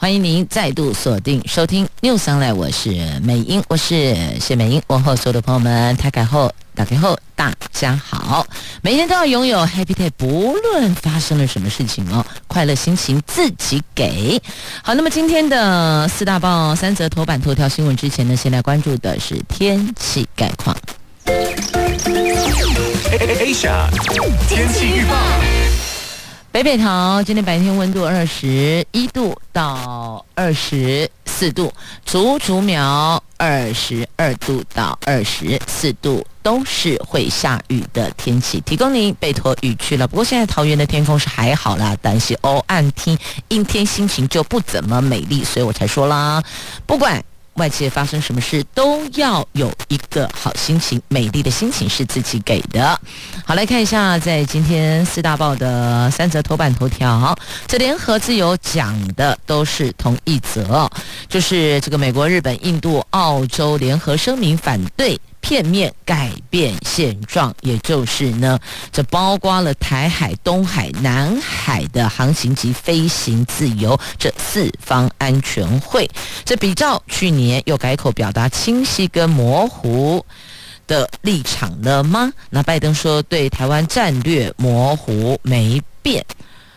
欢迎您再度锁定收听 News o n l i 我是美英，我是谢美英，问候所有的朋友们，台改后。打开后，大家好，每天都要拥有 Happy Day，不论发生了什么事情哦，快乐心情自己给。好，那么今天的四大报三则头版头条新闻之前呢，先来关注的是天气概况。Asia 天气预报，北北桃今天白天温度二十一度到二十四度，竹竹苗二十二度到二十四度，都是会下雨的天气，提供您备脱雨具了。不过现在桃园的天空是还好啦，但是哦，暗天阴天，心情就不怎么美丽，所以我才说啦，不管。外界发生什么事，都要有一个好心情，美丽的心情是自己给的。好，来看一下，在今天四大报的三则头版头条，这联合自由讲的都是同一则，就是这个美国、日本、印度、澳洲联合声明反对。片面改变现状，也就是呢，这包括了台海、东海、南海的航行及飞行自由这四方安全会。这比照去年又改口表达清晰跟模糊的立场了吗？那拜登说对台湾战略模糊没变。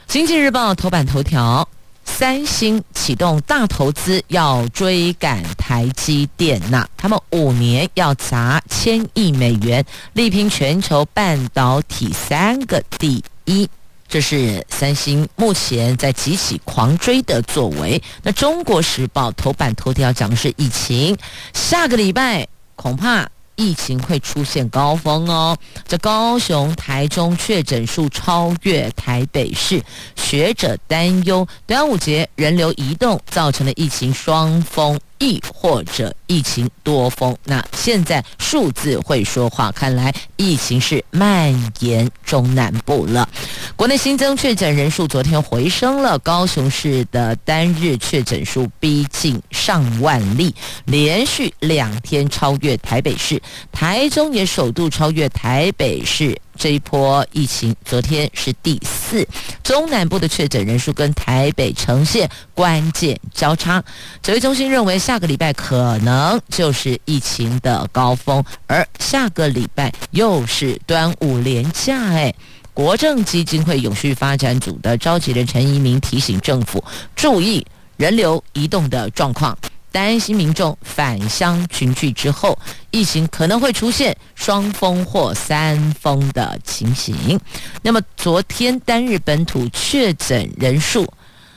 经济日报头版头条。三星启动大投资，要追赶台积电呐！他们五年要砸千亿美元，力拼全球半导体三个第一。这是三星目前在集体狂追的作为。那中国时报头版头条讲的是疫情，下个礼拜恐怕。疫情会出现高峰哦，这高雄、台中确诊数超越台北市，学者担忧端午节人流移动造成的疫情双峰。亦或者疫情多峰，那现在数字会说话，看来疫情是蔓延中南部了。国内新增确诊人数昨天回升了，高雄市的单日确诊数逼近上万例，连续两天超越台北市，台中也首度超越台北市。这一波疫情昨天是第四，中南部的确诊人数跟台北呈现关键交叉。指挥中心认为下个礼拜可能就是疫情的高峰，而下个礼拜又是端午连假。哎，国政基金会永续发展组的召集人陈怡民提醒政府注意人流移动的状况。担心民众返乡群聚之后，疫情可能会出现双峰或三峰的情形。那么，昨天单日本土确诊人数。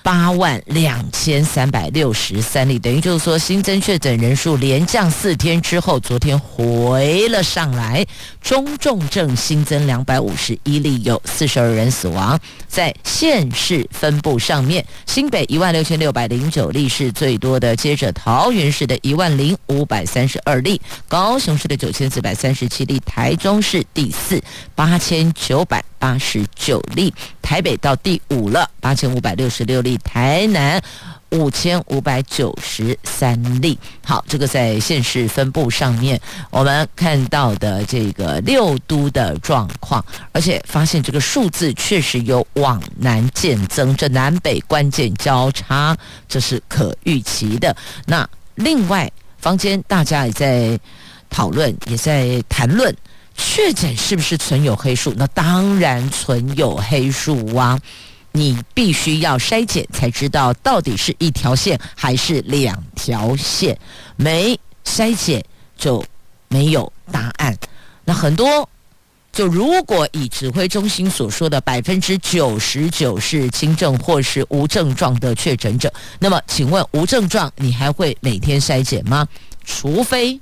八万两千三百六十三例，等于就是说新增确诊人数连降四天之后，昨天回了上来。中重症新增两百五十一例，有四十二人死亡。在县市分布上面，新北一万六千六百零九例是最多的，接着桃园市的一万零五百三十二例，高雄市的九千四百三十七例，台中市第四八千九百八十九例。台北到第五了，八千五百六十六例；台南五千五百九十三例。好，这个在县市分布上面，我们看到的这个六都的状况，而且发现这个数字确实有往南渐增，这南北关键交叉，这是可预期的。那另外，坊间大家也在讨论，也在谈论。确诊是不是存有黑数？那当然存有黑数啊！你必须要筛检才知道到底是一条线还是两条线，没筛检就没有答案。那很多就如果以指挥中心所说的百分之九十九是轻症或是无症状的确诊者，那么请问无症状你还会每天筛检吗？除非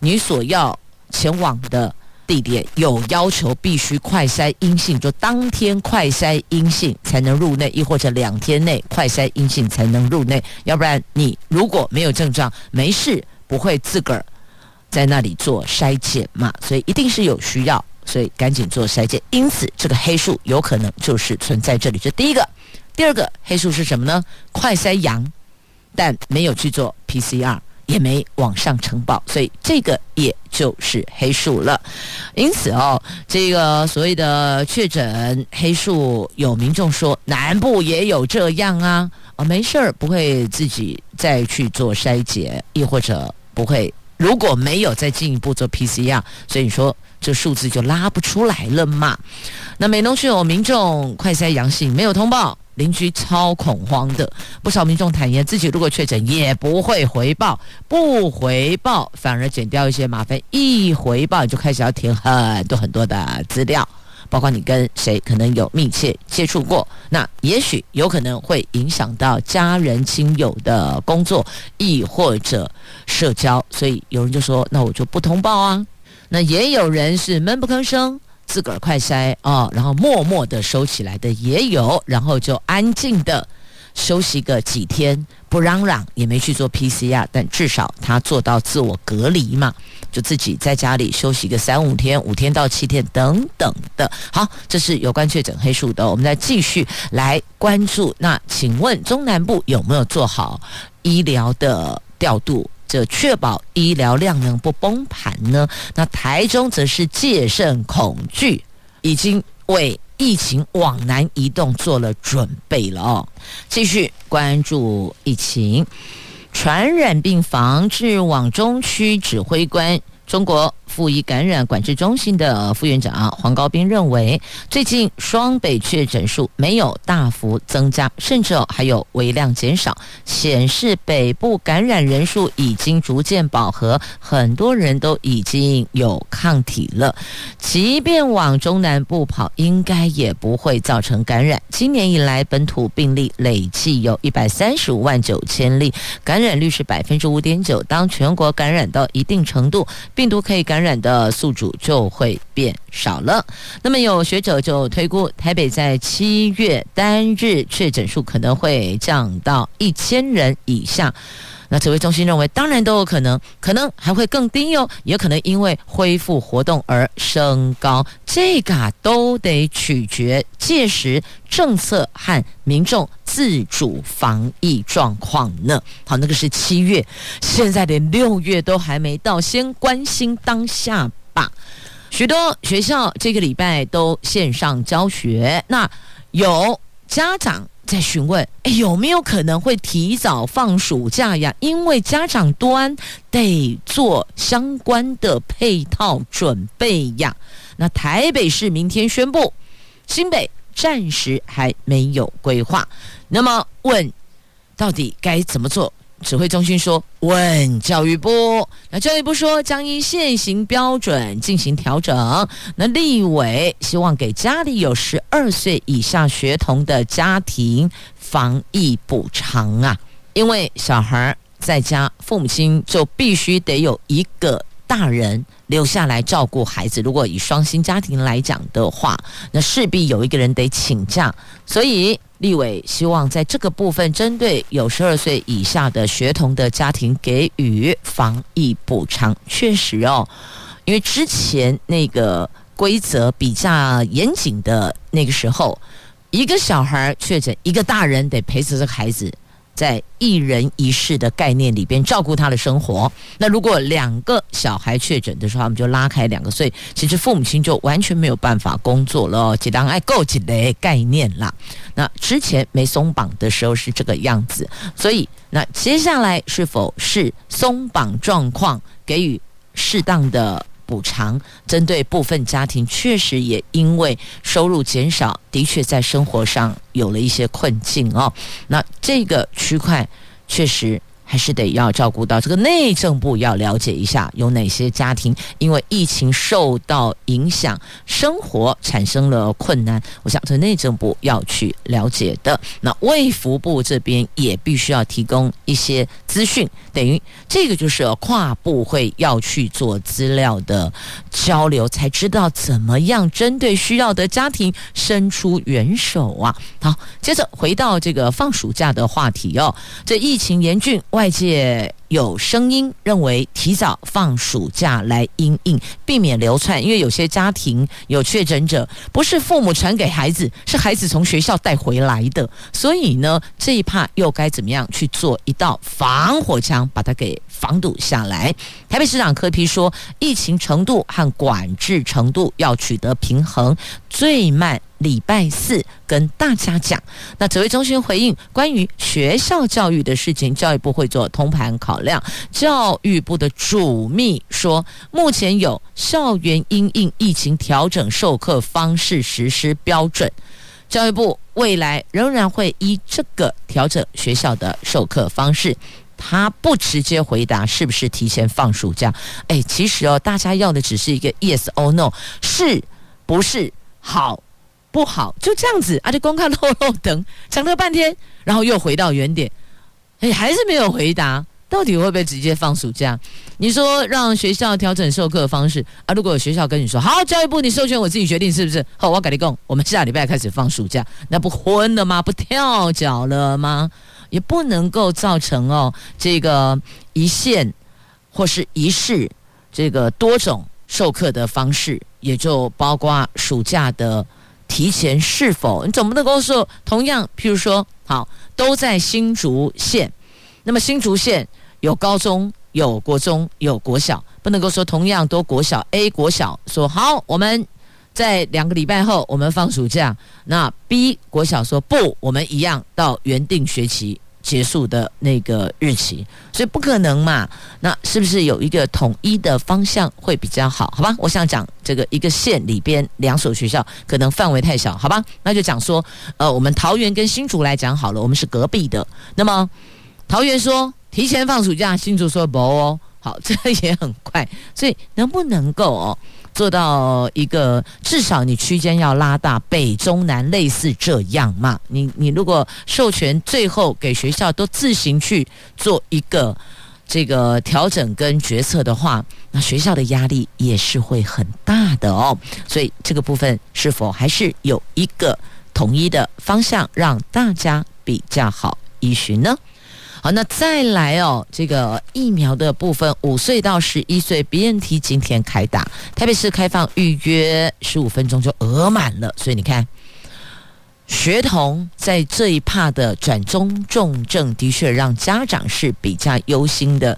你所要前往的。地点有要求，必须快筛阴性，就当天快筛阴性才能入内，亦或者两天内快筛阴性才能入内。要不然你如果没有症状，没事，不会自个儿在那里做筛检嘛。所以一定是有需要所以赶紧做筛检。因此，这个黑数有可能就是存在这里。这第一个，第二个黑数是什么呢？快筛阳，但没有去做 PCR。也没往上呈报，所以这个也就是黑数了。因此哦，这个所谓的确诊黑数，有民众说南部也有这样啊，啊、没事儿，不会自己再去做筛检，亦或者不会，如果没有再进一步做 PCR，所以你说这数字就拉不出来了嘛？那美浓区有民众快筛阳性，没有通报。邻居超恐慌的，不少民众坦言，自己如果确诊也不会回报，不回报反而减掉一些麻烦，一回报就开始要填很多很多的资料，包括你跟谁可能有密切接触过，那也许有可能会影响到家人亲友的工作，亦或者社交，所以有人就说，那我就不通报啊，那也有人是闷不吭声。自个儿快筛哦，然后默默的收起来的也有，然后就安静的休息个几天，不嚷嚷，也没去做 PCR，但至少他做到自我隔离嘛，就自己在家里休息个三五天，五天到七天等等的。好，这是有关确诊黑数的，我们再继续来关注。那请问中南部有没有做好医疗的调度？这确保医疗量能不崩盘呢？那台中则是戒慎恐惧，已经为疫情往南移动做了准备了哦。继续关注疫情，传染病防治网中区指挥官。中国副医感染管制中心的副院长黄高斌认为，最近双北确诊数没有大幅增加，甚至还有微量减少，显示北部感染人数已经逐渐饱和，很多人都已经有抗体了。即便往中南部跑，应该也不会造成感染。今年以来，本土病例累计有一百三十五万九千例，感染率是百分之五点九。当全国感染到一定程度，病毒可以感染的宿主就会变少了。那么有学者就推估，台北在七月单日确诊数可能会降到一千人以下。那指挥中心认为，当然都有可能，可能还会更低哟，也可能因为恢复活动而升高，这个都得取决届时政策和民众自主防疫状况呢。好，那个是七月，现在连六月都还没到，先关心当下吧。许多学校这个礼拜都线上教学，那有家长。在询问，诶，有没有可能会提早放暑假呀？因为家长端得做相关的配套准备呀。那台北市明天宣布，新北暂时还没有规划。那么问，到底该怎么做？指挥中心说，问教育部，那教育部说将依现行标准进行调整。那立委希望给家里有十二岁以下学童的家庭防疫补偿啊，因为小孩在家，父母亲就必须得有一个大人留下来照顾孩子。如果以双薪家庭来讲的话，那势必有一个人得请假，所以。立委希望在这个部分，针对有十二岁以下的学童的家庭给予防疫补偿。确实哦，因为之前那个规则比较严谨的那个时候，一个小孩确诊，一个大人得陪着这个孩子。在一人一室的概念里边照顾他的生活。那如果两个小孩确诊的时候，我们就拉开两个，所以其实父母亲就完全没有办法工作了。几档爱够几的概念啦。那之前没松绑的时候是这个样子，所以那接下来是否是松绑状况，给予适当的？补偿针对部分家庭，确实也因为收入减少，的确在生活上有了一些困境哦。那这个区块确实。还是得要照顾到这个内政部要了解一下，有哪些家庭因为疫情受到影响，生活产生了困难。我想这内政部要去了解的。那卫福部这边也必须要提供一些资讯，等于这个就是跨部会要去做资料的交流，才知道怎么样针对需要的家庭伸出援手啊。好，接着回到这个放暑假的话题哦，这疫情严峻。外界有声音认为提早放暑假来因应，避免流窜，因为有些家庭有确诊者，不是父母传给孩子，是孩子从学校带回来的，所以呢，这一怕又该怎么样去做一道防火墙，把它给防堵下来？台北市长柯 P 说，疫情程度和管制程度要取得平衡，最慢。礼拜四跟大家讲，那指挥中心回应关于学校教育的事情，教育部会做通盘考量。教育部的主秘说，目前有校园因应疫情调整授课方式实施标准，教育部未来仍然会依这个调整学校的授课方式。他不直接回答是不是提前放暑假？哎，其实哦，大家要的只是一个 yes or no，是不是好？不好，就这样子啊！就光看漏漏等，讲了半天，然后又回到原点，哎，还是没有回答，到底会不会直接放暑假？你说让学校调整授课方式啊？如果有学校跟你说好，教育部你授权我自己决定，是不是？好，我跟你讲，我们下礼拜开始放暑假，那不昏了吗？不跳脚了吗？也不能够造成哦，这个一线或是一市这个多种授课的方式，也就包括暑假的。提前是否？你总不能够说同样，譬如说，好，都在新竹县，那么新竹县有高中、有国中、有国小，不能够说同样都国小 A 国小说好，我们在两个礼拜后我们放暑假，那 B 国小说不，我们一样到原定学期。结束的那个日期，所以不可能嘛？那是不是有一个统一的方向会比较好？好吧，我想讲这个一个县里边两所学校可能范围太小，好吧？那就讲说，呃，我们桃园跟新竹来讲好了，我们是隔壁的。那么桃园说提前放暑假，新竹说不哦，好，这个也很快，所以能不能够哦？做到一个至少你区间要拉大，北中南类似这样嘛？你你如果授权最后给学校都自行去做一个这个调整跟决策的话，那学校的压力也是会很大的哦。所以这个部分是否还是有一个统一的方向，让大家比较好依循呢？好，那再来哦，这个疫苗的部分，五岁到十一岁 BNT 今天开打，台北市开放预约十五分钟就额满了，所以你看，学童在这一趴的转中重症的确让家长是比较忧心的，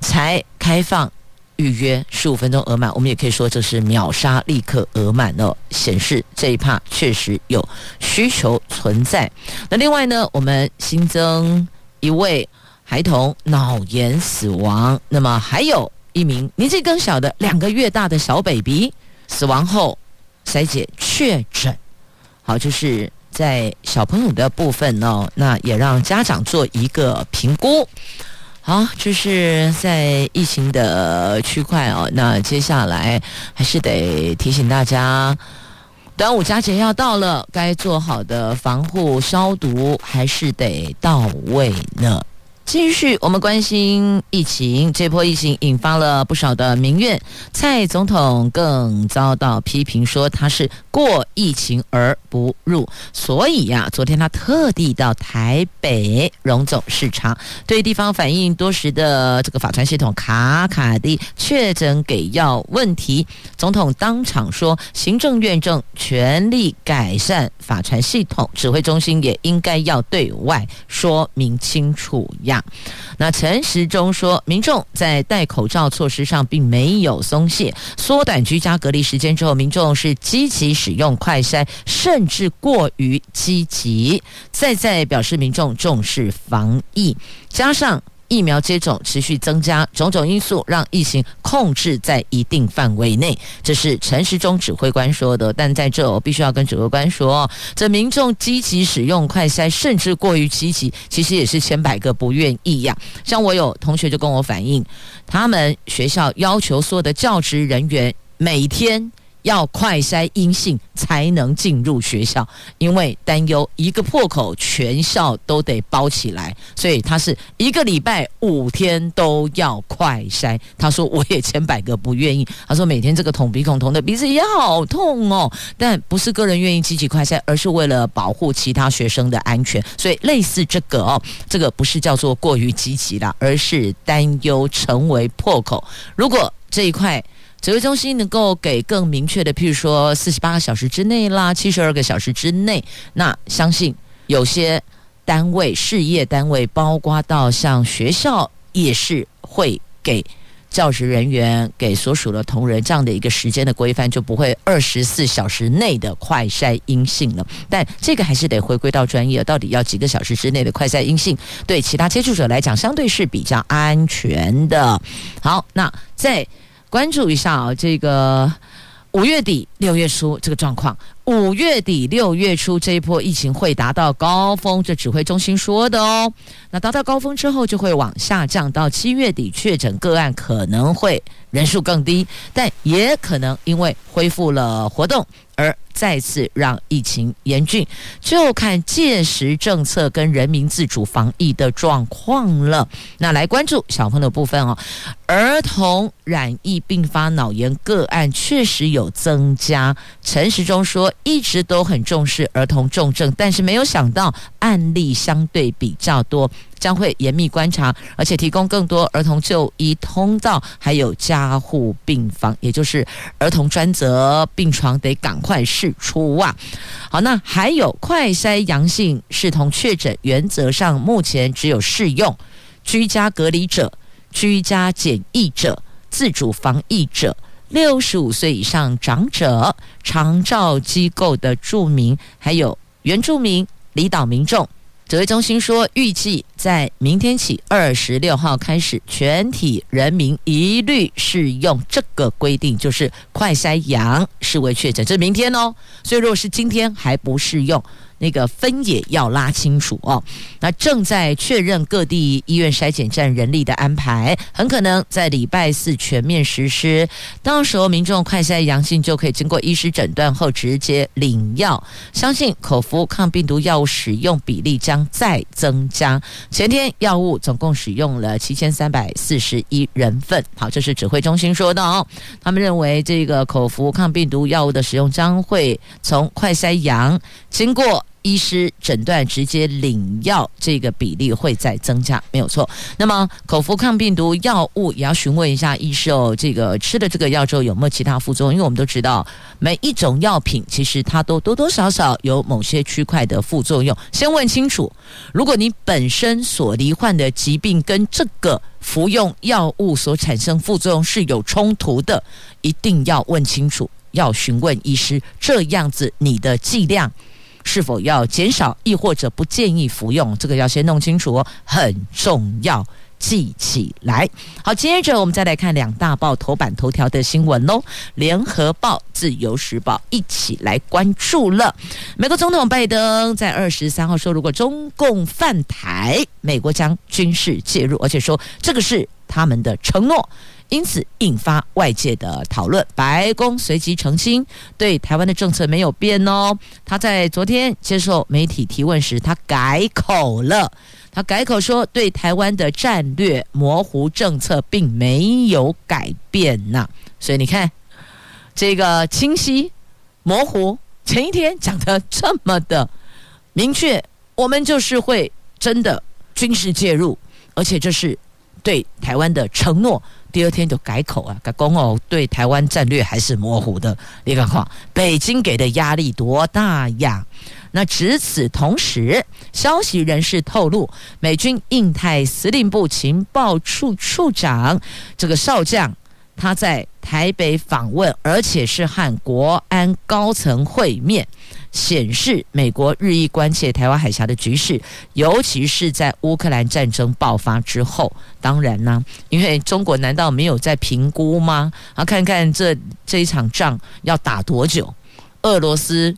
才开放预约十五分钟额满，我们也可以说这是秒杀，立刻额满哦，显示这一趴确实有需求存在。那另外呢，我们新增。一位孩童脑炎死亡，那么还有一名年纪更小的两个月大的小 baby 死亡后筛检确诊。好，就是在小朋友的部分呢，那也让家长做一个评估。好，就是在疫情的区块哦，那接下来还是得提醒大家。端午佳节要到了，该做好的防护消毒还是得到位呢。继续，我们关心疫情。这波疫情引发了不少的民怨，蔡总统更遭到批评，说他是过疫情而不入。所以呀、昨天他特地到台北荣总视察，对地方反映多时的这个法传系统卡卡的确诊给药问题，总统当场说，行政院正全力改善法传系统，指挥中心也应该要对外说明清楚呀。那陈时中说，民众在戴口罩措施上并没有松懈，缩短居家隔离时间之后，民众是积极使用快筛，甚至过于积极，再再表示民众重视防疫，加上。疫苗接种持续增加，种种因素让疫情控制在一定范围内，这是陈时中指挥官说的。但在这，我必须要跟指挥官说，这民众积极使用快筛，甚至过于积极，其实也是千百个不愿意呀。像我有同学就跟我反映，他们学校要求所有的教职人员每天要快筛阴性才能进入学校，因为担忧一个破口全校都得包起来，所以他是一个礼拜五天都要快筛。他说我也千百个不愿意，他说每天这个捅鼻孔捅的鼻子也好痛哦，但不是个人愿意积极快筛，而是为了保护其他学生的安全。所以类似这个哦，这个不是叫做过于积极啦，而是担忧成为破口。如果这一块。指挥中心能够给更明确的，譬如说四十八个小时之内啦，七十二个小时之内，那相信有些单位、事业单位，包括到像学校，也是会给教职人员、给所属的同仁这样的一个时间的规范，就不会二十四小时内的快筛阴性了。但这个还是得回归到专业，到底要几个小时之内的快筛阴性，对其他接触者来讲，相对是比较安全的。好，那在。关注一下啊，这个五月底六月初这个状况。五月底六月初这一波疫情会达到高峰，这指挥中心说的哦。那达到高峰之后就会往下降，到七月底确诊个案可能会人数更低，但也可能因为恢复了活动而再次让疫情严峻，就看届时政策跟人民自主防疫的状况了。那来关注小朋友的部分哦，儿童染疫并发脑炎个案确实有增加。陈时中说，一直都很重视儿童重症，但是没有想到案例相对比较多。将会严密观察，而且提供更多儿童就医通道，还有加护病房，也就是儿童专责病床得赶快释出啊！好，那还有快筛阳性视同确诊，原则上目前只有适用居家隔离者、居家检疫者、自主防疫者、六十五岁以上长者、长照机构的住民，还有原住民、离岛民众。指挥中心说，预计在明天起二十六号开始，全体人民一律适用这个规定，就是快筛阳视为确诊。这是明天哦，所以如果是今天还不适用。那个分也要拉清楚哦。那正在确认各地医院筛检站人力的安排，很可能在礼拜四全面实施。到时候民众快筛阳性就可以经过医师诊断后直接领药。相信口服抗病毒药物使用比例将再增加。前天药物总共使用了七千三百四十一人份。好，这是指挥中心说的哦。他们认为这个口服抗病毒药物的使用将会从快筛阳经过。医师诊断直接领药，这个比例会再增加，没有错。那么口服抗病毒药物也要询问一下医师哦，这个吃了这个药之后有没有其他副作用？因为我们都知道，每一种药品其实它都多多少少有某些区块的副作用。先问清楚，如果你本身所罹患的疾病跟这个服用药物所产生副作用是有冲突的，一定要问清楚，要询问医师，这样子你的剂量。是否要减少，亦或者不建议服用？这个要先弄清楚，很重要，记起来。好，接着我们再来看两大报头版头条的新闻喽，《联合报》《自由时报》一起来关注了。美国总统拜登在二十三号说，如果中共犯台，美国将军事介入，而且说这个是他们的承诺。因此引发外界的讨论。白宫随即澄清，对台湾的政策没有变哦。他在昨天接受媒体提问时，他改口了。他改口说，对台湾的战略模糊政策并没有改变呐。所以你看，这个清晰模糊，前一天讲得这么的明确，我们就是会真的军事介入，而且这是对台湾的承诺。第二天就改口啊，改公哦，对台湾战略还是模糊的。你看看，北京给的压力多大呀？那值此同时，消息人士透露，美军印太司令部情报处处长这个少将，他在台北访问，而且是和国安高层会面。显示美国日益关切台湾海峡的局势，尤其是在乌克兰战争爆发之后。当然呢，因为中国难道没有在评估吗？啊，看看这这一场仗要打多久，俄罗斯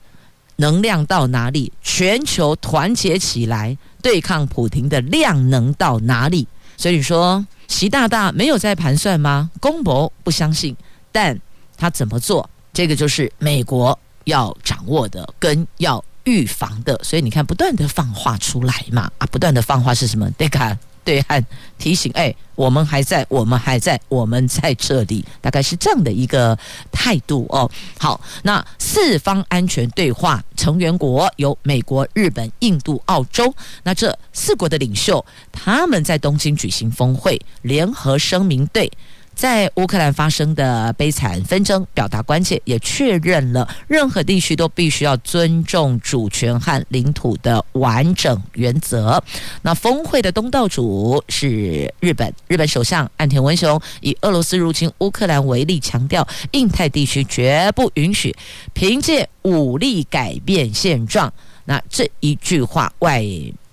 能量到哪里，全球团结起来对抗普京的量能到哪里？所以说，习大大没有在盘算吗？公博不相信，但他怎么做？这个就是美国要掌握的，跟要预防的。所以你看，不断的放话出来嘛，啊，不断的放话是什么？对看。对岸提醒，哎，我们还在，我们还在，我们在这里，大概是这样的一个态度哦。好，那四方安全对话成员国有美国、日本、印度、澳洲，那这四国的领袖他们在东京举行峰会，联合声明对。在乌克兰发生的悲惨纷争，表达关切，也确认了任何地区都必须要尊重主权和领土的完整原则。那峰会的东道主是日本，日本首相岸田文雄以俄罗斯入侵乌克兰为例，强调印太地区绝不允许凭借武力改变现状。那这一句话，外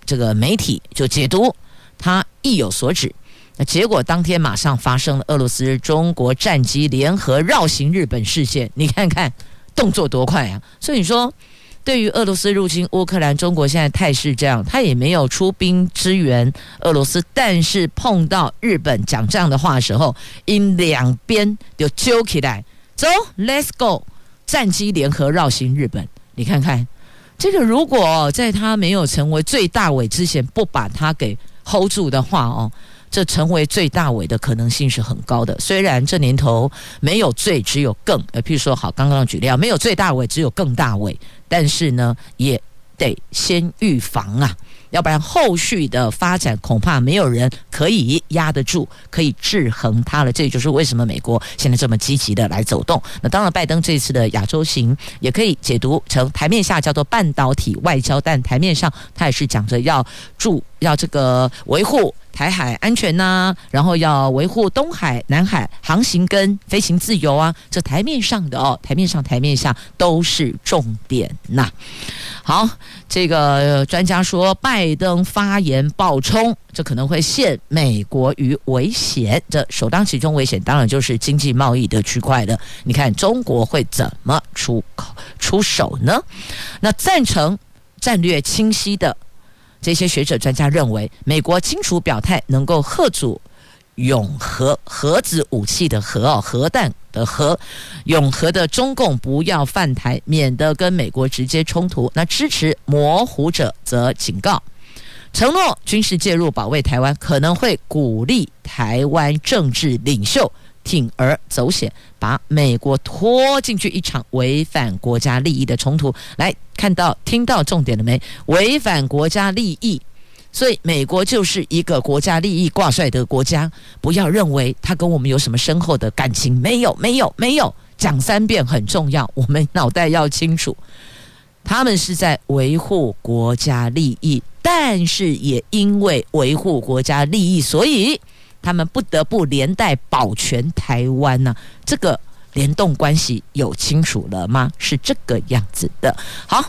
这个媒体就解读他意有所指。那结果当天马上发生了俄罗斯、中国战机联合绕行日本事件，你看看动作多快啊！所以你说，对于俄罗斯入侵乌克兰，中国现在态势这样，他也没有出兵支援俄罗斯，但是碰到日本讲这样的话的时候，因两边就揪起来，走，Let's go，战机联合绕行日本，你看看这个，如果在他没有成为最大尾之前，不把他给 hold 住的话哦。这成为最大尾的可能性是很高的。虽然这年头没有最，只有更。呃，譬如说，好，刚刚举例啊，没有最大尾，只有更大尾。但是呢，也得先预防啊，要不然后续的发展恐怕没有人可以压得住，可以制衡它了。这也就是为什么美国现在这么积极的来走动。那当然，拜登这次的亚洲行也可以解读成台面下叫做半导体外交，但台面上他也是讲着要助要这个维护。台海安全呐、然后要维护东海、南海航行跟飞行自由啊，这台面上的哦，台面上、台面下都是重点呐。好，这个专家说，拜登发言暴冲，这可能会陷美国于危险。这首当其冲危险，当然就是经济贸易的区块了。你看中国会怎么出口出手呢？那赞成战略清晰的。这些学者专家认为，美国清楚表态，能够吓阻永核核子武器的核哦，核弹的核，永核的中共不要犯台，免得跟美国直接冲突。那支持模糊者则警告，承诺军事介入保卫台湾，可能会鼓励台湾政治领袖。铤而走险，把美国拖进去一场违反国家利益的冲突。来看到、听到重点了没？违反国家利益，所以美国就是一个国家利益挂帅的国家。不要认为他跟我们有什么深厚的感情，没有，没有，没有。讲三遍很重要，我们脑袋要清楚，他们是在维护国家利益，但是也因为维护国家利益，所以。他们不得不连带保全台湾呢、这个联动关系有清楚了吗？是这个样子的。好，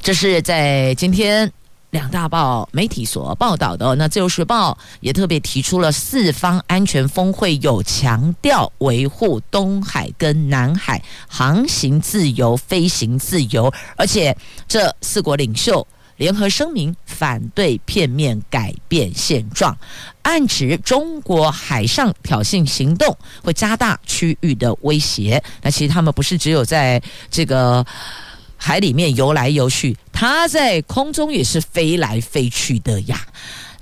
这是在今天两大报媒体所报道的。那《自由时报》也特别提出了四方安全峰会，有强调维护东海跟南海航行自由、飞行自由，而且这四国领袖。联合声明反对片面改变现状，暗指中国海上挑衅行动会加大区域的威胁。那其实他们不是只有在这个海里面游来游去，他在空中也是飞来飞去的呀。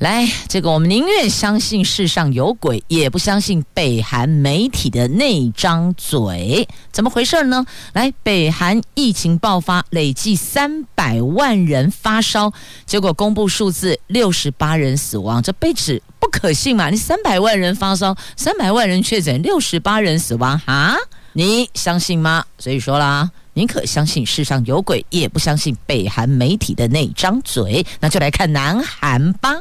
来，这个我们宁愿相信世上有鬼，也不相信北韩媒体的那张嘴。怎么回事呢？来，北韩疫情爆发，累计三百万人发烧，结果公布数字六十八人死亡，这被指不可信嘛？你三百万人发烧，三百万人确诊，六十八人死亡，哈？你相信吗？所以说啦。宁可相信世上有鬼，也不相信北韩媒体的那张嘴。那就来看南韩吧。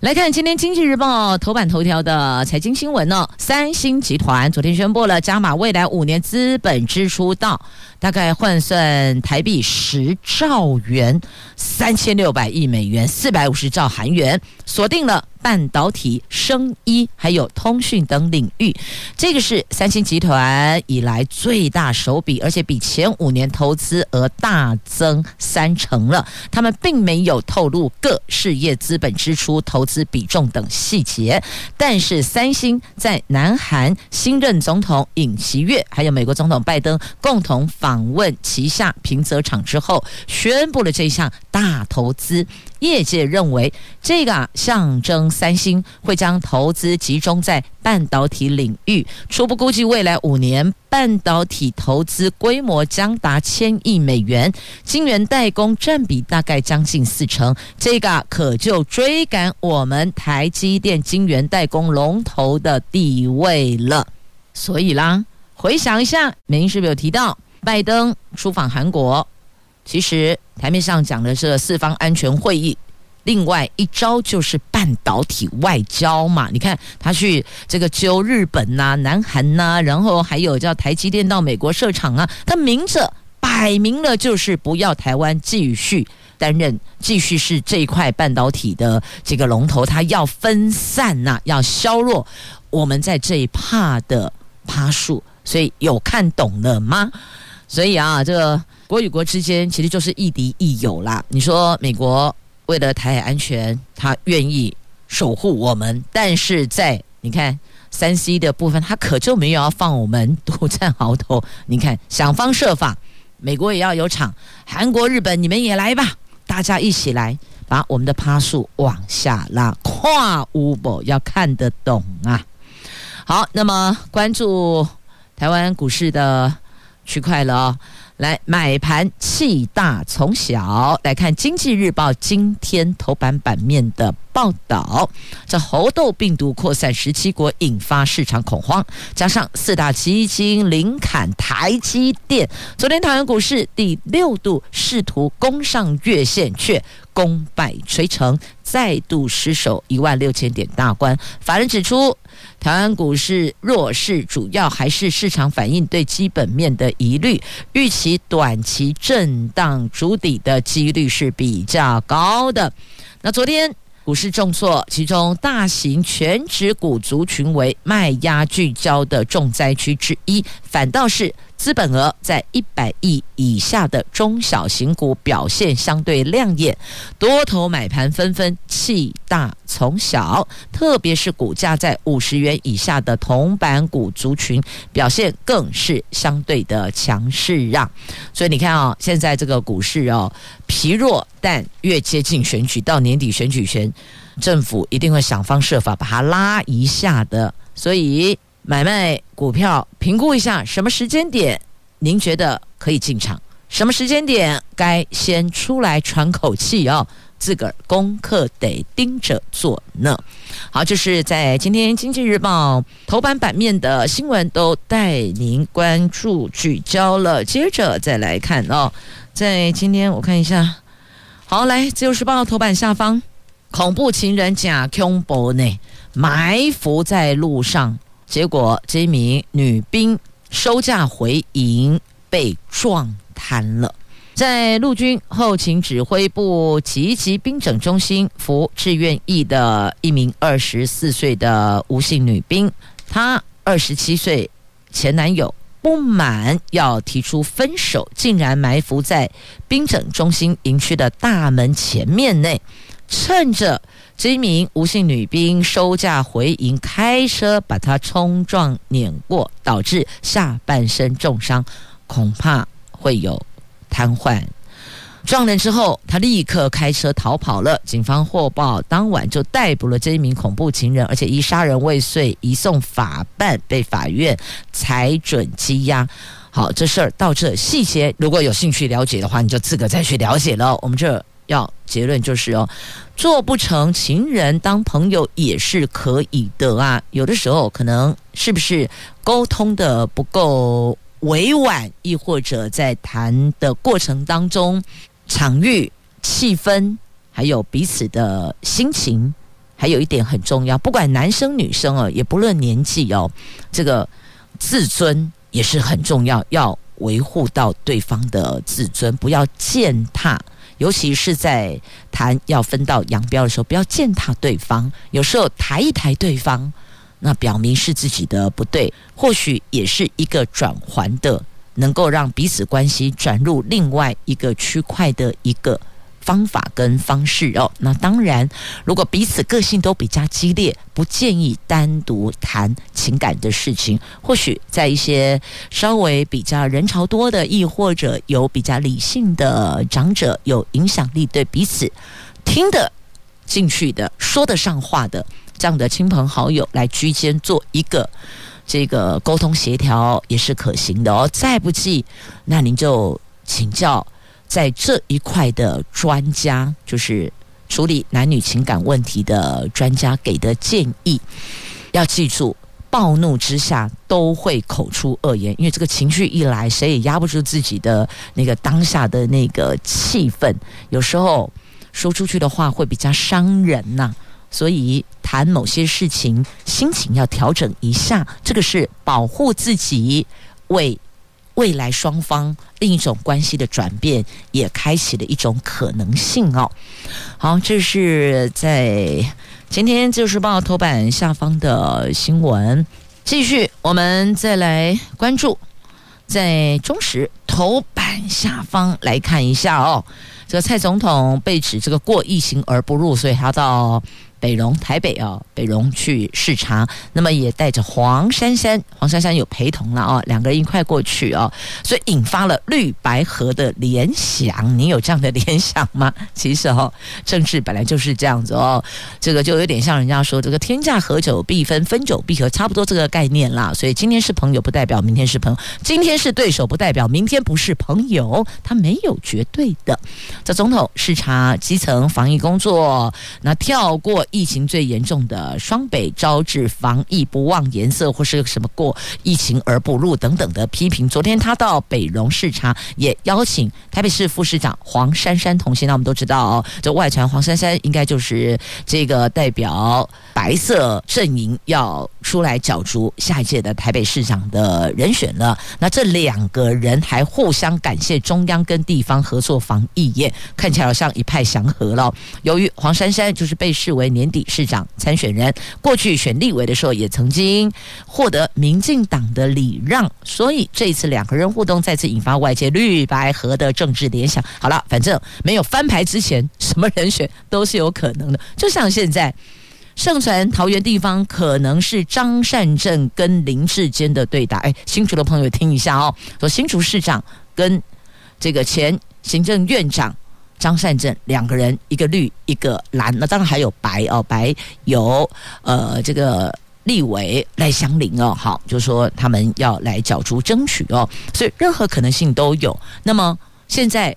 来看今天《经济日报》头版头条的财经新闻呢。三星集团昨天宣布了加码未来五年资本支出到大概换算台币十兆元，三千六百亿美元，四百五十兆韩元，锁定了半导体、生医还有通讯等领域。这个是三星集团以来最大手笔，而且比前五年投资额大增三成了。他们并没有透露各事业资本支出、投资比重等细节，但是三星在南韩新任总统尹锡悦还有美国总统拜登共同访问旗下平泽厂之后，宣布了这项大投资。业界认为，这个啊象征三星会将投资集中在半导体领域。初步估计，未来五年半导体投资规模将达千亿美元，晶圆代工占比大概将近四成。这个啊可就追赶我们台积电晶圆代工龙头的地位了。所以啦，回想一下，美英是不是有提到拜登出访韩国？其实台面上讲的是四方安全会议，另外一招就是半导体外交嘛。你看他去这个揪日本呐、南韩呐、然后还有叫台积电到美国设厂啊，他明着摆明了就是不要台湾继续担任，继续是这一块半导体的这个龙头，他要分散呐、要削弱我们在这一趴的趴数。所以有看懂了吗？所以啊，这个。国与国之间其实就是亦敌亦友啦。你说美国为了台海安全，他愿意守护我们，但是在你看三 C 的部分，他可就没有要放我们独占鳌头。你看想方设法，美国也要有厂，韩国、日本你们也来吧，大家一起来把我们的趴数往下拉。跨乌博要看得懂啊。好，那么关注台湾股市的区块了哦。来买盘气大，从小来看《经济日报》今天头版版面的报道，这猴痘病毒扩散十七国，引发市场恐慌，加上四大基金临砍台积电，昨天台湾股市第六度试图攻上月线，却功败垂成，再度失守一万六千点大关。法人指出。台湾股市弱势，主要还是市场反应对基本面的疑虑，预期短期震荡筑底的几率是比较高的。那昨天股市重挫，其中大型全指股族群为卖压聚焦的重灾区之一，反倒是。资本额在一百亿以下的中小型股表现相对亮眼，多头买盘纷纷，气大从小，特别是股价在五十元以下的铜板股族群表现更是相对的强势让。所以你看啊、现在这个股市哦疲弱，但越接近选举到年底选举前，政府一定会想方设法把它拉一下的。所以。买卖股票，评估一下什么时间点您觉得可以进场，什么时间点该先出来喘口气哦，自个儿功课得盯着做呢。好，这是在今天《经济日报》头版版面的新闻，都带您关注聚焦了。接着再来看哦，在今天我看一下，好，来《自由时报》头版下方，恐怖情人假恐怖呢，埋伏在路上。结果，这名女兵收假回营被撞瘫了。在陆军后勤指挥部急急兵整中心服志愿役的一名二十四岁的吴姓女兵，她二十七岁前男友不满要提出分手，竟然埋伏在兵整中心营区的大门前面内，趁着。这名吴姓女兵收假回营，开车把她冲撞碾过，导致下半身重伤，恐怕会有瘫痪。撞人之后，她立刻开车逃跑了。警方获报，当晚就逮捕了这一名恐怖情人，而且以杀人未遂移送法办，被法院裁准羁押。好，这事儿到这细节，如果有兴趣了解的话，你就自个再去了解了。我们这。要结论就是哦，做不成情人当朋友也是可以的啊。有的时候可能是不是沟通的不够委婉，亦或者在谈的过程当中，场域、气氛，还有彼此的心情，还有一点很重要。不管男生女生哦，也不论年纪哦，这个自尊也是很重要，要维护到对方的自尊，不要践踏。尤其是在谈要分道扬镳的时候，不要践踏对方。有时候抬一抬对方，那表明是自己的不对，或许也是一个转环的，能够让彼此关系转入另外一个区块的一个。方法跟方式哦，那当然，如果彼此个性都比较激烈，不建议单独谈情感的事情。或许在一些稍微比较人潮多的，亦或者有比较理性的长者，有影响力，对彼此听得进去的、说得上话的这样的亲朋好友来居间做一个这个沟通协调，也是可行的哦。再不济，那您就请教。在这一块的专家，就是处理男女情感问题的专家给的建议，要记住，暴怒之下都会口出恶言，因为这个情绪一来，谁也压不住自己的那个当下的那个气氛，有时候说出去的话会比较伤人呐、所以谈某些事情，心情要调整一下，这个是保护自己为。未来双方另一种关系的转变，也开启了一种可能性哦。好，这是在今天《自由时报》头版下方的新闻。继续，我们再来关注在中时头版下方来看一下哦。这个蔡总统被指这个过疫情而不入，所以他到。北荣台北哦，北荣去视察，那么也带着黄珊珊，黄珊珊有陪同了啊，两个人一块过去哦，所以引发了绿白河的联想。你有这样的联想吗？其实哦，政治本来就是这样子哦，这个就有点像人家说这个天下合久必分，分久必合，差不多这个概念啦。所以今天是朋友，不代表明天是朋友；今天是对手，不代表明天不是朋友。他没有绝对的。这总统视察基层防疫工作，那跳过。疫情最严重的双北招致防疫不忘颜色，或是什么过疫情而不入等等的批评。昨天他到北荣视察，也邀请台北市副市长黄珊珊同行。那我们都知道哦，这外传黄珊珊应该就是这个代表白色阵营要出来角逐下一届的台北市长的人选了。那这两个人还互相感谢中央跟地方合作防疫业，看起来好像一派祥和了。由于黄珊珊就是被视为年。底市长参选人，过去选立委的时候也曾经获得民进党的礼让，所以这次两个人互动再次引发外界绿白合的政治联想。好了，反正没有翻牌之前，什么人选都是有可能的。就像现在盛传桃园地方可能是张善政跟林志坚的对打，哎，新竹的朋友听一下哦，说新竹市长跟这个前行政院长。张善政两个人，一个绿一个蓝，那当然还有白哦，白有呃这个立委赖香伶哦，好，就说他们要来角逐争取哦，所以任何可能性都有。那么现在。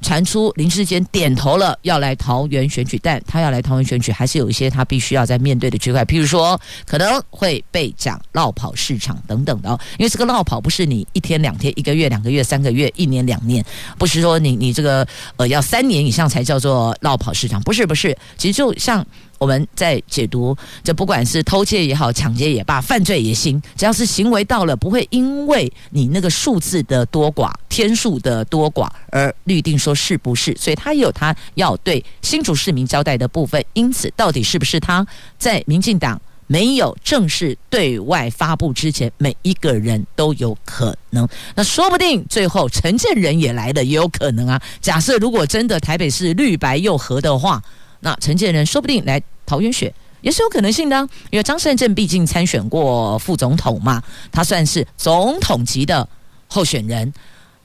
传出林志坚点头了，要来桃园选举，但他要来桃园选举，还是有一些他必须要在面对的区块，譬如说可能会被讲绕跑市场等等的。因为这个绕跑不是你一天两天、一个月两个月、三个月、一年两年，不是说你你这个呃要三年以上才叫做绕跑市场，不是不是，其实就像。我们在解读，这不管是偷窃也好，抢劫也罢，犯罪也行，只要是行为到了，不会因为你那个数字的多寡、天数的多寡而律定说是不是。所以他也有他要对新竹市民交代的部分。因此，到底是不是他在民进党没有正式对外发布之前，每一个人都有可能。那说不定最后陈建仁也来了，也有可能啊。假设如果真的台北市绿白又合的话。那承建人说不定来桃园选也是有可能性的，因为张善政毕竟参选过副总统嘛，他算是总统级的候选人、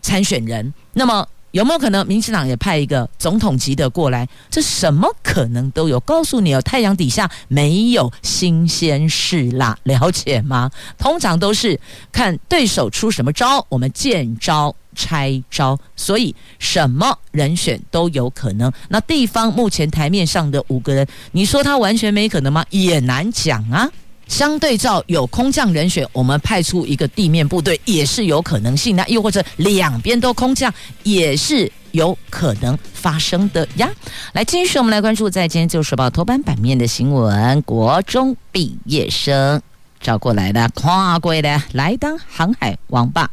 参选人。那么有没有可能民进党也派一个总统级的过来？这什么可能都有。告诉你哦，太阳底下没有新鲜事啦，了解吗？通常都是看对手出什么招，我们见招。拆招，所以什么人选都有可能。那地方目前台面上的五个人，你说他完全没可能吗？也难讲啊。相对照有空降人选，我们派出一个地面部队也是有可能性的。又或者两边都空降，也是有可能发生的呀。来，继续我们来关注在今天《自由时报》头版版面的新闻：国中毕业生找过来的跨国的来当航海王吧。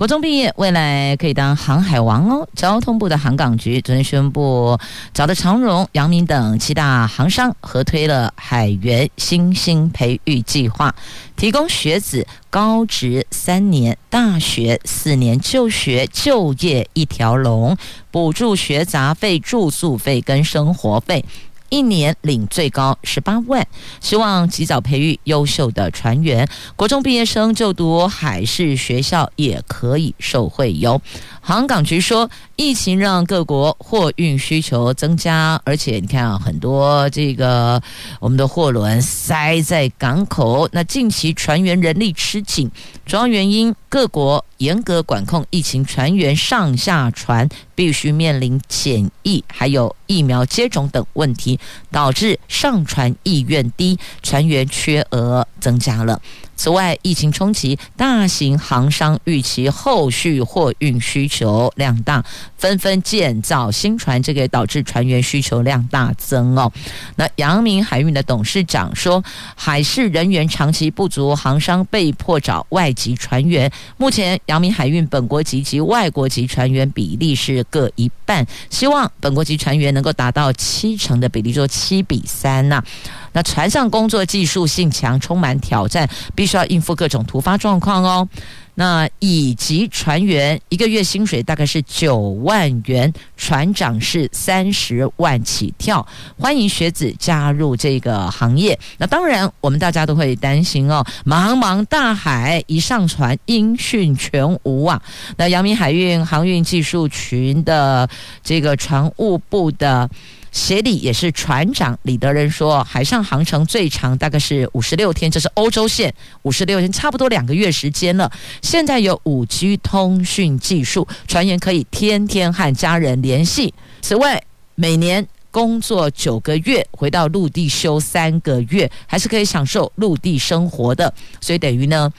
国中毕业，未来可以当航海王哦。交通部的航港局昨天宣布，找的长荣、阳明等七大航商合推了海员新兴培育计划，提供学子高职三年、大学四年就学就业一条龙，补助学杂费、住宿费跟生活费。一年领最高十八万，希望及早培育优秀的船员。国中毕业生就读海事学校也可以受惠哟。航港局说，疫情让各国货运需求增加，而且你看啊，很多这个我们的货轮塞在港口，那近期船员人力吃紧，主要原因各国严格管控疫情，船员上下船必须面临检疫，还有疫苗接种等问题，导致上船意愿低，船员缺额增加了。此外，疫情冲击，大型航商预期后续货运需求量大，纷纷建造新船，这个导致船员需求量大增哦。那阳明海运的董事长说，海事人员长期不足，航商被迫找外籍船员。目前，阳明海运本国籍及外国籍船员比例是各一半，希望本国籍船员能够达到七成的比例，说七比三呐、那船上工作技术性强，充满挑战，必需要应付各种突发状况哦。那乙级船员一个月薪水大概是九万元，船长是三十万起跳，欢迎学子加入这个行业。那当然，我们大家都会担心哦，茫茫大海一上船，音讯全无啊。那阳明海运航运技术群的这个船务部的。协理也是船长李德仁说，海上航程最长大概是五十六天，这是欧洲线五十六天，差不多两个月时间了。现在有五 G 通讯技术，船员可以天天和家人联系。此外，每年工作九个月，回到陆地休三个月，还是可以享受陆地生活的。所以等于呢，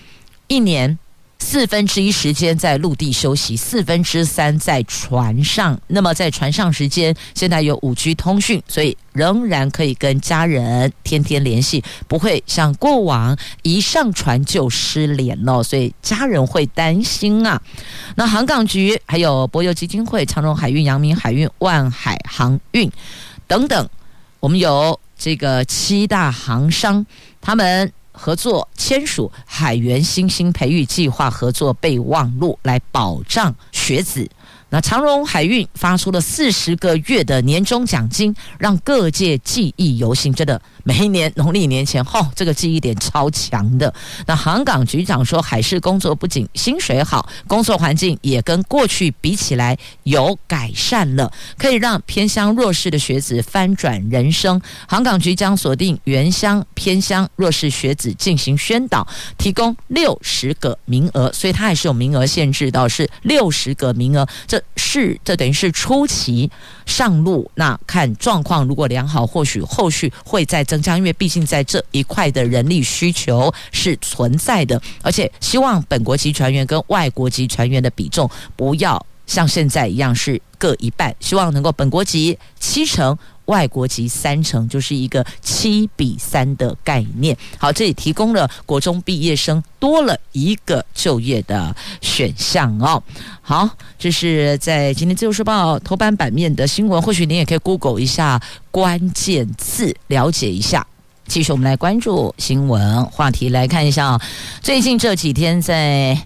一年。四分之一时间在陆地休息，四分之三在船上。那么在船上时间，现在有五 G 通讯，所以仍然可以跟家人天天联系，不会像过往一上船就失联了。所以家人会担心啊。那航港局还有柏油基金会、长荣海运、阳明海运、万海航运等等，我们有这个七大航商，他们。合作签署海员新兴培育计划合作备忘录，来保障学子。那长荣海运发出了四十个月的年终奖金，让各界记忆犹新。真的，每一年农历年前后，这个记忆点超强的。那航港局长说，海事工作不仅薪水好，工作环境也跟过去比起来有改善了，可以让偏乡弱势的学子翻转人生。航港局将锁定原乡、偏乡弱势学子进行宣导，提供六十个名额，所以它还是有名额限制的，是六十个名额。这是，这等于是初期上路，那看状况，如果良好，或许后续会再增加，因为毕竟在这一块的人力需求是存在的，而且希望本国籍船员跟外国籍船员的比重不要像现在一样是各一半，希望能够本国籍七成。外国籍三成，就是一个七比三的概念。好，这里提供了国中毕业生多了一个就业的选项哦。好，这是在今天自由时报头版版面的新闻，或许您也可以 Google 一下关键字，了解一下。继续，我们来关注新闻话题，来看一下最近这几天在。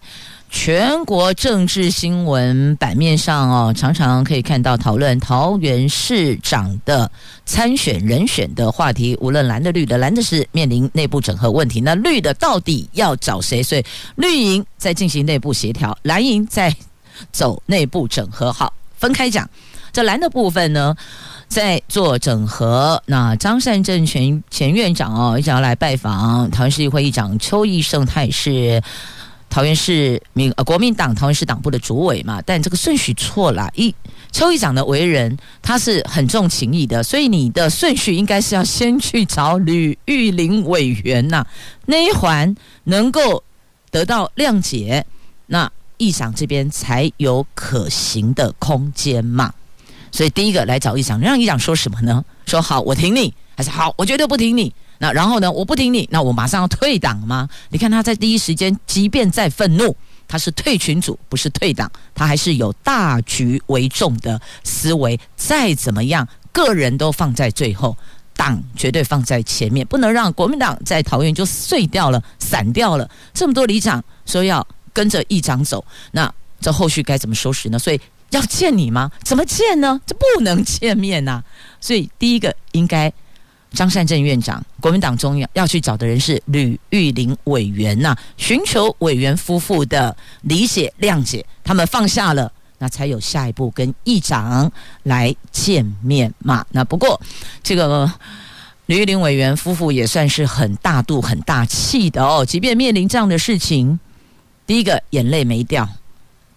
全国政治新闻版面上哦，常常可以看到讨论桃园市长的参选人选的话题。无论蓝的绿的，蓝的是面临内部整合问题，那绿的到底要找谁？所以绿营在进行内部协调，蓝营在走内部整合。好，分开讲，这蓝的部分呢，在做整合。那张善政前前院长哦，一直要来拜访桃园市议会议长邱奕胜，他也是。桃园市民呃国民党桃园市党部的主委嘛，但这个顺序错了。一邱议长的为人，他是很重情义的，所以你的顺序应该是要先去找吕玉玲委员呐，那一环能够得到谅解，那议长这边才有可行的空间嘛。所以第一个来找议长，让议长说什么呢？说好，我挺你，还是好，我绝对不听你。那然后呢？我不听你，那我马上要退党吗？你看他在第一时间，即便再愤怒，他是退群组，不是退党，他还是有大局为重的思维。再怎么样，个人都放在最后，党绝对放在前面，不能让国民党在桃园就碎掉了、散掉了。这么多里长说要跟着议长走，那这后续该怎么收拾呢？所以要见你吗？怎么见呢？这不能见面呐、所以第一个应该。张善政院长，国民党中央要去找的人是吕玉玲委员呐、寻求委员夫妇的理解谅解，他们放下了，那才有下一步跟议长来见面嘛。那不过这个吕玉玲委员夫妇也算是很大度、很大气的哦，即便面临这样的事情，第一个眼泪没掉，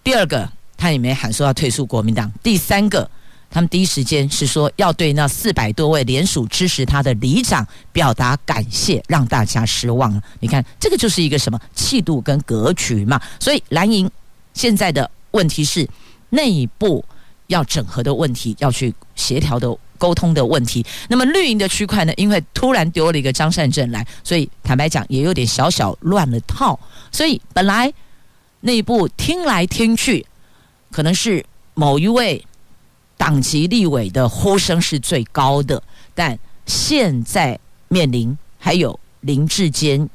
第二个他也没喊说要退出国民党，第三个。他们第一时间是说要对那四百多位联署支持他的里长表达感谢，让大家失望了。你看，这个就是一个什么气度跟格局嘛。所以蓝营现在的问题是内部要整合的问题，要去协调的沟通的问题。那么绿营的区块呢，因为突然丢了一个张善政来，所以坦白讲也有点小小乱了套。所以本来内部听来听去，可能是某一位。党籍立委的呼声是最高的，但现在面临还有林志坚，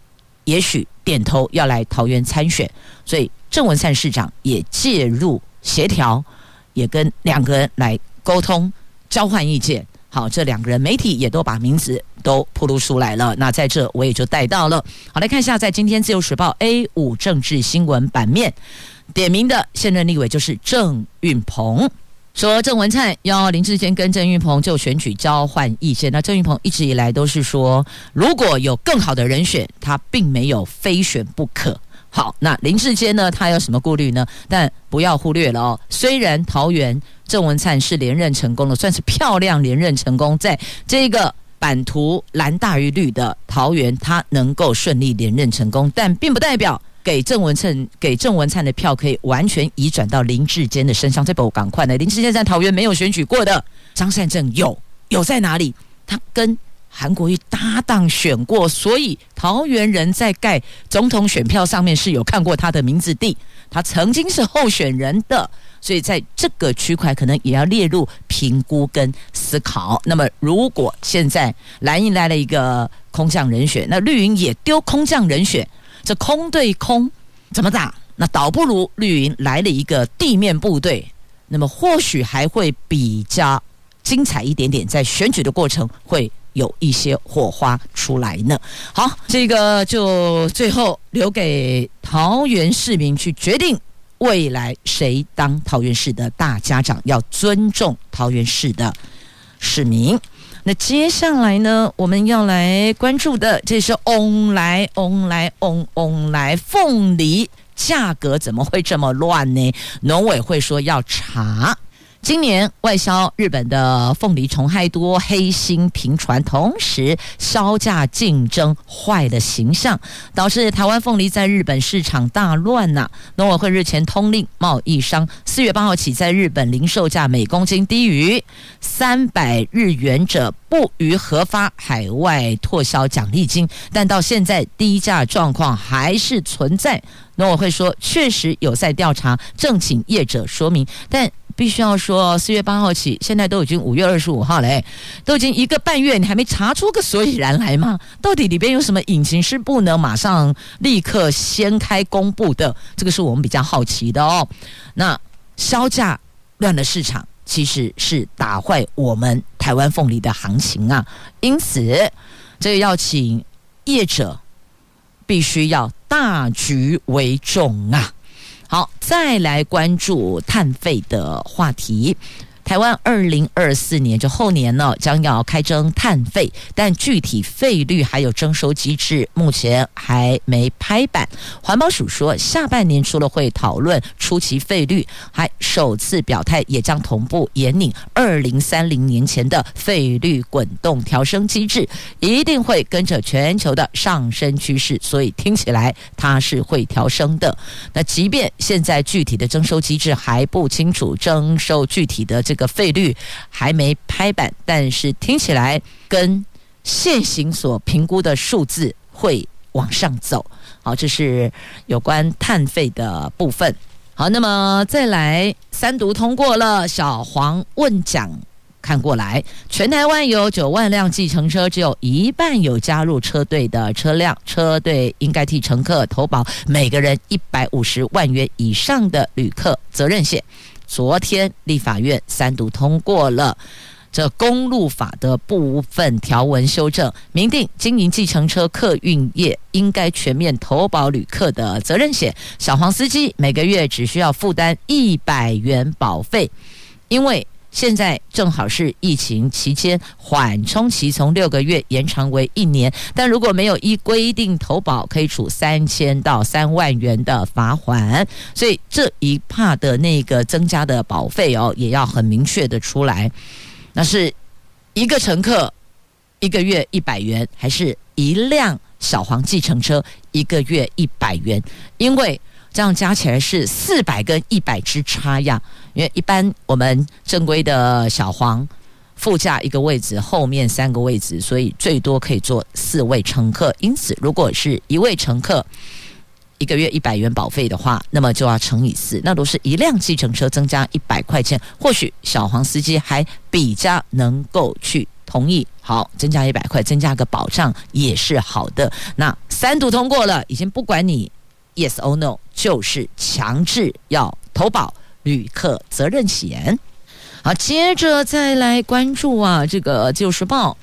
也许点头要来桃园参选，所以郑文灿市长也介入协调，也跟两个人来沟通交换意见。好，这两个人媒体也都把名字都铺露出来了，那在这我也就带到了。好，来看一下，在今天自由时报 A 五政治新闻版面点名的现任立委就是郑运鹏。说郑文灿要林志坚跟郑运鹏就选举交换意见。那郑运鹏一直以来都是说，如果有更好的人选，他并没有非选不可。好，那林志坚呢？他有什么顾虑呢？但不要忽略了哦。虽然桃园郑文灿是连任成功了，算是漂亮连任成功，在这个版图蓝大于绿的桃园，他能够顺利连任成功，但并不代表。给郑文灿给郑文灿的票可以完全移转到林志坚的身上，这不赶快呢？林志坚在桃园没有选举过的，张善政有，有在哪里？他跟韩国瑜搭档选过，所以桃园人在盖总统选票上面是有看过他的名字的，他曾经是候选人的，所以在这个区块可能也要列入评估跟思考。那么如果现在蓝营来了一个空降人选，那绿营也丢空降人选。这空对空怎么打？那倒不如绿营来了一个地面部队，那么或许还会比较精彩一点点，在选举的过程会有一些火花出来呢。好，这个就最后留给桃园市民去决定未来谁当桃园市的大家长，要尊重桃园市的市民。那接下来呢，我们要来关注的，这是翁来翁来翁翁来凤梨价格怎么会这么乱呢？农委会说要查。今年外销日本的凤梨虫害多，黑心频传，同时销价竞争坏了形象，导致台湾凤梨在日本市场大乱呐、农委会日前通令贸易商，四月八号起在日本零售价每公斤低于三百日元者，不予核发海外拓销奖励金。但到现在低价状况还是存在，农委会说确实有在调查，正请业者说明，但。必须要说，四月八号起，现在都已经五月二十五号了，都已经一个半月，你还没查出个所以然来吗？到底里边有什么隐情是不能马上立刻掀开公布的？这个是我们比较好奇的哦。那销价乱了市场，其实是打坏我们台湾凤梨的行情啊。因此，这个要请业者必须要大局为重啊。好，再来关注碳费的话题。台湾二零二四年就后年呢，将要开征碳费，但具体费率还有征收机制，目前还没拍板。环保署说，下半年除了会讨论初期费率，还首次表态，也将同步研拟二零三零年前的费率滚动调升机制，一定会跟着全球的上升趋势，所以听起来它是会调升的。那即便现在具体的征收机制还不清楚，征收具体的这。这个费率还没拍板，但是听起来跟现行所评估的数字会往上走。好，这是有关碳费的部分。好，那么再来三读通过了小黄问奖。看过来，全台湾有九万辆计程车，只有一半有加入车队的车辆，车队应该替乘客投保每个人一百五十万元以上的旅客责任险。昨天立法院三读通过了这公路法的部分条文修正，明定经营计程车客运业应该全面投保旅客的责任险，小黄司机每个月只需要负担一百元保费，因为。现在正好是疫情期间，缓冲期从六个月延长为一年，但如果没有依规定投保，可以处三千到三万元的罚款。所以这一帕的那个增加的保费哦，也要很明确的出来，那是一个乘客一个月一百元，还是一辆小黄计程车一个月一百元？因为这样加起来是四百跟一百之差呀，因为一般我们正规的小黄副驾一个位置，后面三个位置，所以最多可以坐四位乘客。因此，如果是一位乘客一个月一百元保费的话，那么就要乘以四。那都是一辆计程车增加一百块钱，或许小黄司机还比较能够去同意。好，增加一百块，增加个保障也是好的。那三度通过了，已经不管你。Yes or no，就是强制要投保旅客责任险。好，接着再来关注啊，这个《自由时报》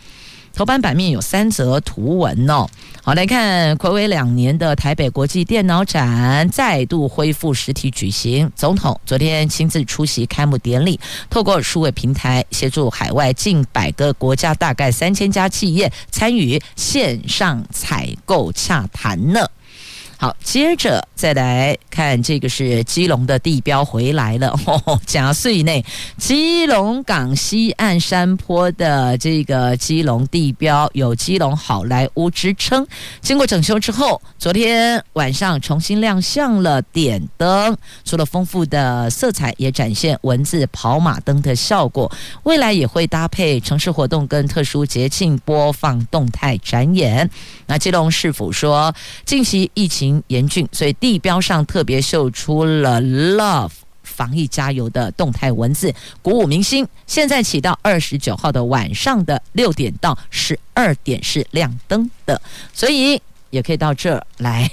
头版版面有三则图文哦。好，来看睽违两年的台北国际电脑展再度恢复实体举行，总统昨天亲自出席开幕典礼，透过数位平台协助海外近百个国家大概三千家企业参与线上采购洽谈呢。好，接着再来看这个是基隆的地标回来了，哦，加岁内基隆港西岸山坡的这个基隆地标有基隆好莱坞之称，经过整修之后，昨天晚上重新亮相了点灯，除了丰富的色彩，也展现文字跑马灯的效果，未来也会搭配城市活动跟特殊节庆播放动态展演。那基隆市府说，近期疫情严峻，所以地标上特别秀出了 “Love 防疫加油”的动态文字，鼓舞民心。现在起到二十九号的晚上的六点到十二点是亮灯的，所以也可以到这儿来，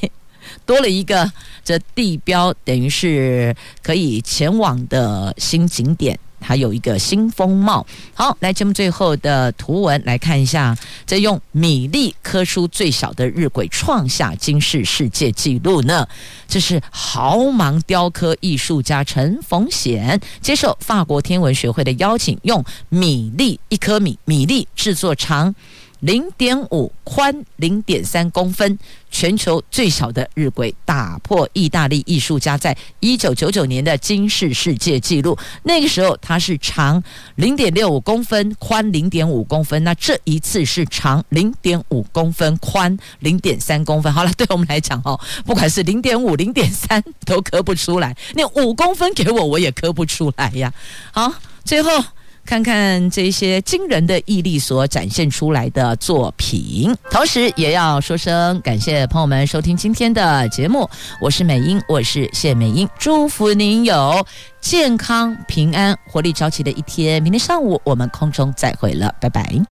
多了一个这地标，等于是可以前往的新景点。它有一个新风貌。好，来节目最后的图文来看一下，这用米粒刻出最小的日晷，创下今世世界纪录呢。这是豪芒雕刻艺术家陈逢显接受法国天文学会的邀请，用米粒一颗米米粒制作长。零点五宽零点三公分，全球最小的日晷打破意大利艺术家在一九九九年的金世世界纪录。那个时候它是长零点六五公分，宽零点五公分。那这一次是长零点五公分，宽零点三公分。好了，对我们来讲哦，不管是零点五、零点三都刻不出来，那五公分给我我也刻不出来呀。好，最后。看看这些惊人的毅力所展现出来的作品，同时也要说声感谢朋友们收听今天的节目。我是美英，我是谢美英，祝福您有健康、平安、活力朝气的一天。明天上午我们空中再会了，拜拜。